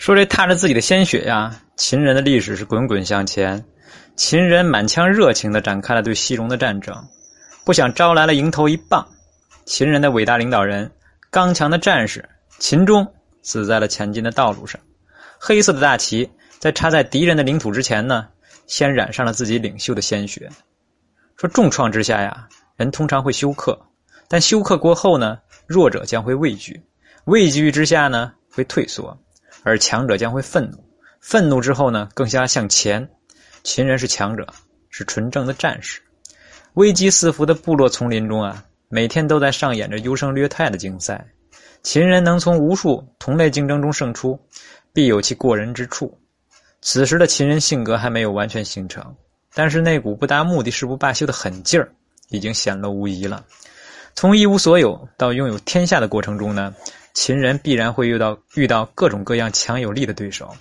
说这踏着自己的鲜血呀，秦人的历史是滚滚向前。秦人满腔热情地展开了对西戎的战争，不想招来了迎头一棒。秦人的伟大领导人、刚强的战士秦钟死在了前进的道路上。黑色的大旗在插在敌人的领土之前呢，先染上了自己领袖的鲜血。说重创之下呀，人通常会休克，但休克过后呢，弱者将会畏惧，畏惧之下呢，会退缩，而强者将会愤怒，愤怒之后呢，更加向前。秦人是强者，是纯正的战士。危机四伏的部落丛林中啊，每天都在上演着优胜劣汰的竞赛。秦人能从无数同类竞争中胜出，必有其过人之处。此时的秦人性格还没有完全形成，但是那股不达目的誓不罢休的狠劲儿已经显露无遗了。从一无所有到拥有天下的过程中呢，秦人必然会遇到遇到各种各样强有力的对手，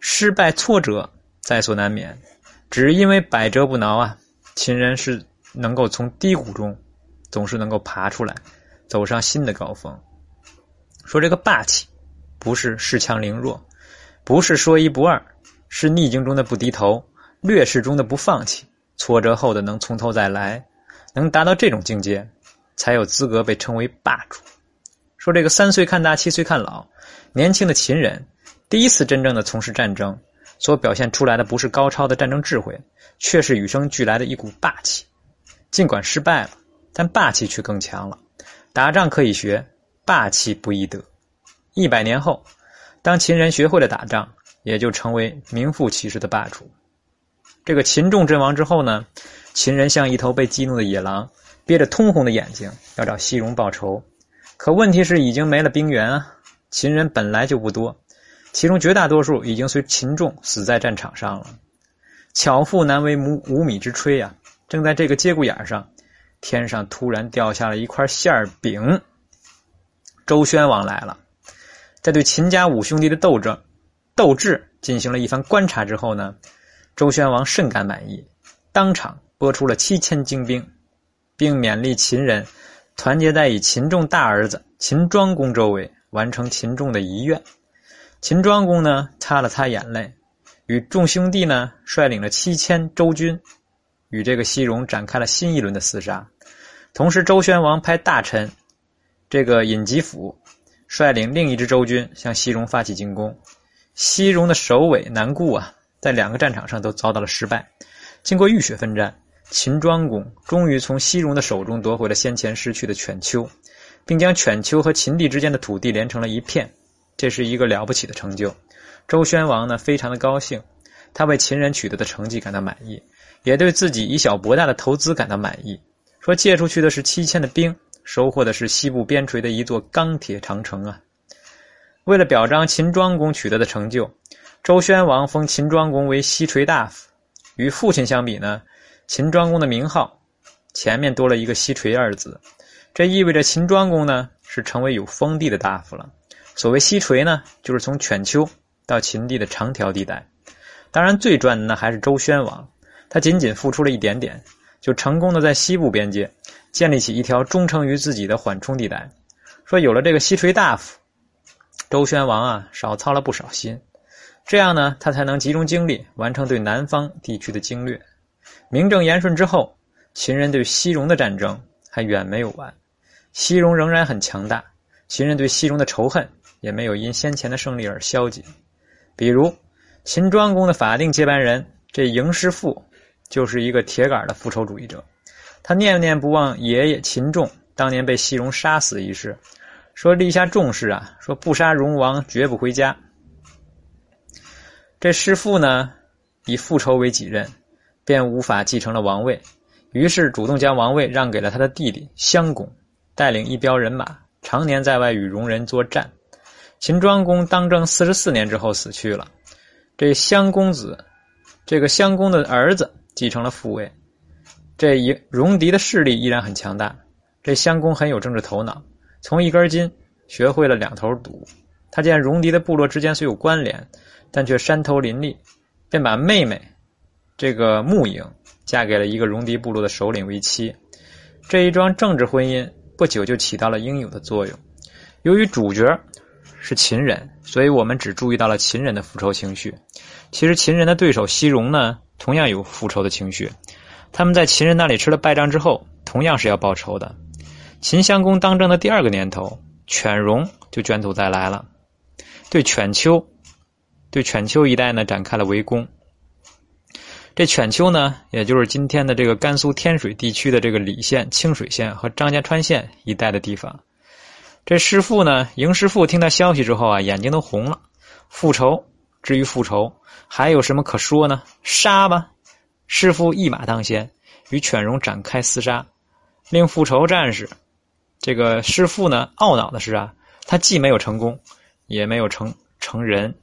失败挫折在所难免。只因为百折不挠啊，秦人是能够从低谷中总是能够爬出来，走上新的高峰。说这个霸气，不是恃强凌弱，不是说一不二，是逆境中的不低头，劣势中的不放弃，挫折后的能从头再来，能达到这种境界，才有资格被称为霸主。说这个三岁看大，七岁看老，年轻的秦人第一次真正的从事战争。所表现出来的不是高超的战争智慧，却是与生俱来的一股霸气。尽管失败了，但霸气却更强了。打仗可以学，霸气不易得。一百年后，当秦人学会了打仗，也就成为名副其实的霸主。这个秦仲阵亡之后呢，秦人像一头被激怒的野狼，憋着通红的眼睛要找西戎报仇。可问题是，已经没了兵源啊！秦人本来就不多。其中绝大多数已经随秦仲死在战场上了。巧妇难为无无米之炊呀！正在这个节骨眼上，天上突然掉下了一块馅饼。周宣王来了，在对秦家五兄弟的斗争、斗志进行了一番观察之后呢，周宣王甚感满意，当场拨出了七千精兵，并勉励秦人团结在以秦仲大儿子秦庄公周围，完成秦仲的遗愿。秦庄公呢，擦了擦眼泪，与众兄弟呢，率领了七千周军，与这个西戎展开了新一轮的厮杀。同时，周宣王派大臣这个尹吉甫率领另一支周军向西戎发起进攻。西戎的首尾难顾啊，在两个战场上都遭到了失败。经过浴血奋战，秦庄公终于从西戎的手中夺回了先前失去的犬丘，并将犬丘和秦地之间的土地连成了一片。这是一个了不起的成就，周宣王呢非常的高兴，他为秦人取得的成绩感到满意，也对自己以小博大的投资感到满意。说借出去的是七千的兵，收获的是西部边陲的一座钢铁长城啊！为了表彰秦庄公取得的成就，周宣王封秦庄公为西垂大夫。与父亲相比呢，秦庄公的名号前面多了一个西垂二字，这意味着秦庄公呢是成为有封地的大夫了。所谓西垂呢，就是从犬丘到秦地的长条地带。当然，最赚的呢还是周宣王，他仅仅付出了一点点，就成功的在西部边界建立起一条忠诚于自己的缓冲地带。说有了这个西垂大夫，周宣王啊少操了不少心，这样呢他才能集中精力完成对南方地区的经略。名正言顺之后，秦人对西戎的战争还远没有完，西戎仍然很强大，秦人对西戎的仇恨。也没有因先前的胜利而消极，比如秦庄公的法定接班人这嬴师父，就是一个铁杆的复仇主义者。他念念不忘爷爷秦仲当年被西戎杀死一事，说立下重誓啊，说不杀戎王绝不回家。这师父呢，以复仇为己任，便无法继承了王位，于是主动将王位让给了他的弟弟襄公，带领一彪人马，常年在外与戎人作战。秦庄公当政四十四年之后死去了，这襄公子，这个襄公的儿子继承了父位。这一戎狄的势力依然很强大。这襄公很有政治头脑，从一根筋学会了两头堵。他见戎狄的部落之间虽有关联，但却山头林立，便把妹妹这个穆颖嫁给了一个戎狄部落的首领为妻。这一桩政治婚姻不久就起到了应有的作用。由于主角。是秦人，所以我们只注意到了秦人的复仇情绪。其实秦人的对手西戎呢，同样有复仇的情绪。他们在秦人那里吃了败仗之后，同样是要报仇的。秦襄公当政的第二个年头，犬戎就卷土再来了，对犬丘，对犬丘一带呢展开了围攻。这犬丘呢，也就是今天的这个甘肃天水地区的这个礼县、清水县和张家川县一带的地方。这师傅呢，赢师傅听到消息之后啊，眼睛都红了。复仇，至于复仇，还有什么可说呢？杀吧！师傅一马当先，与犬戎展开厮杀。令复仇战士，这个师傅呢，懊恼的是啊，他既没有成功，也没有成成人，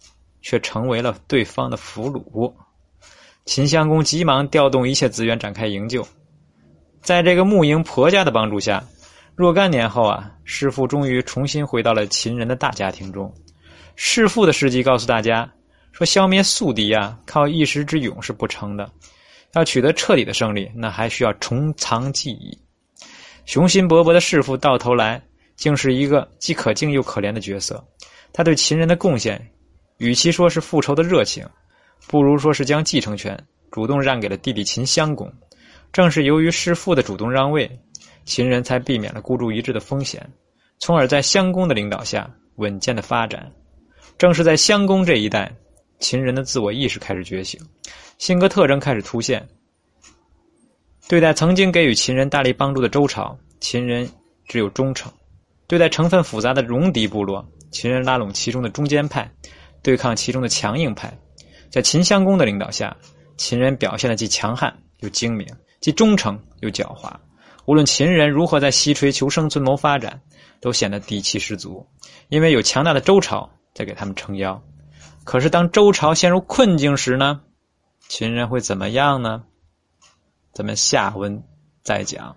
却成为了对方的俘虏。秦襄公急忙调动一切资源展开营救，在这个穆营婆家的帮助下，若干年后啊，弑父终于重新回到了秦人的大家庭中。弑父的事迹告诉大家，说消灭宿敌啊，靠一时之勇是不成的，要取得彻底的胜利，那还需要重藏计议。雄心勃勃的弑父到头来竟是一个既可敬又可怜的角色。他对秦人的贡献，与其说是复仇的热情。不如说是将继承权主动让给了弟弟秦襄公。正是由于弑父的主动让位，秦人才避免了孤注一掷的风险，从而在襄公的领导下稳健的发展。正是在襄公这一代，秦人的自我意识开始觉醒，性格特征开始凸显。对待曾经给予秦人大力帮助的周朝，秦人只有忠诚；对待成分复杂的戎狄部落，秦人拉拢其中的中间派，对抗其中的强硬派。在秦襄公的领导下，秦人表现的既强悍又精明，既忠诚又狡猾。无论秦人如何在西陲求生存谋发展，都显得底气十足，因为有强大的周朝在给他们撑腰。可是当周朝陷入困境时呢？秦人会怎么样呢？咱们下文再讲。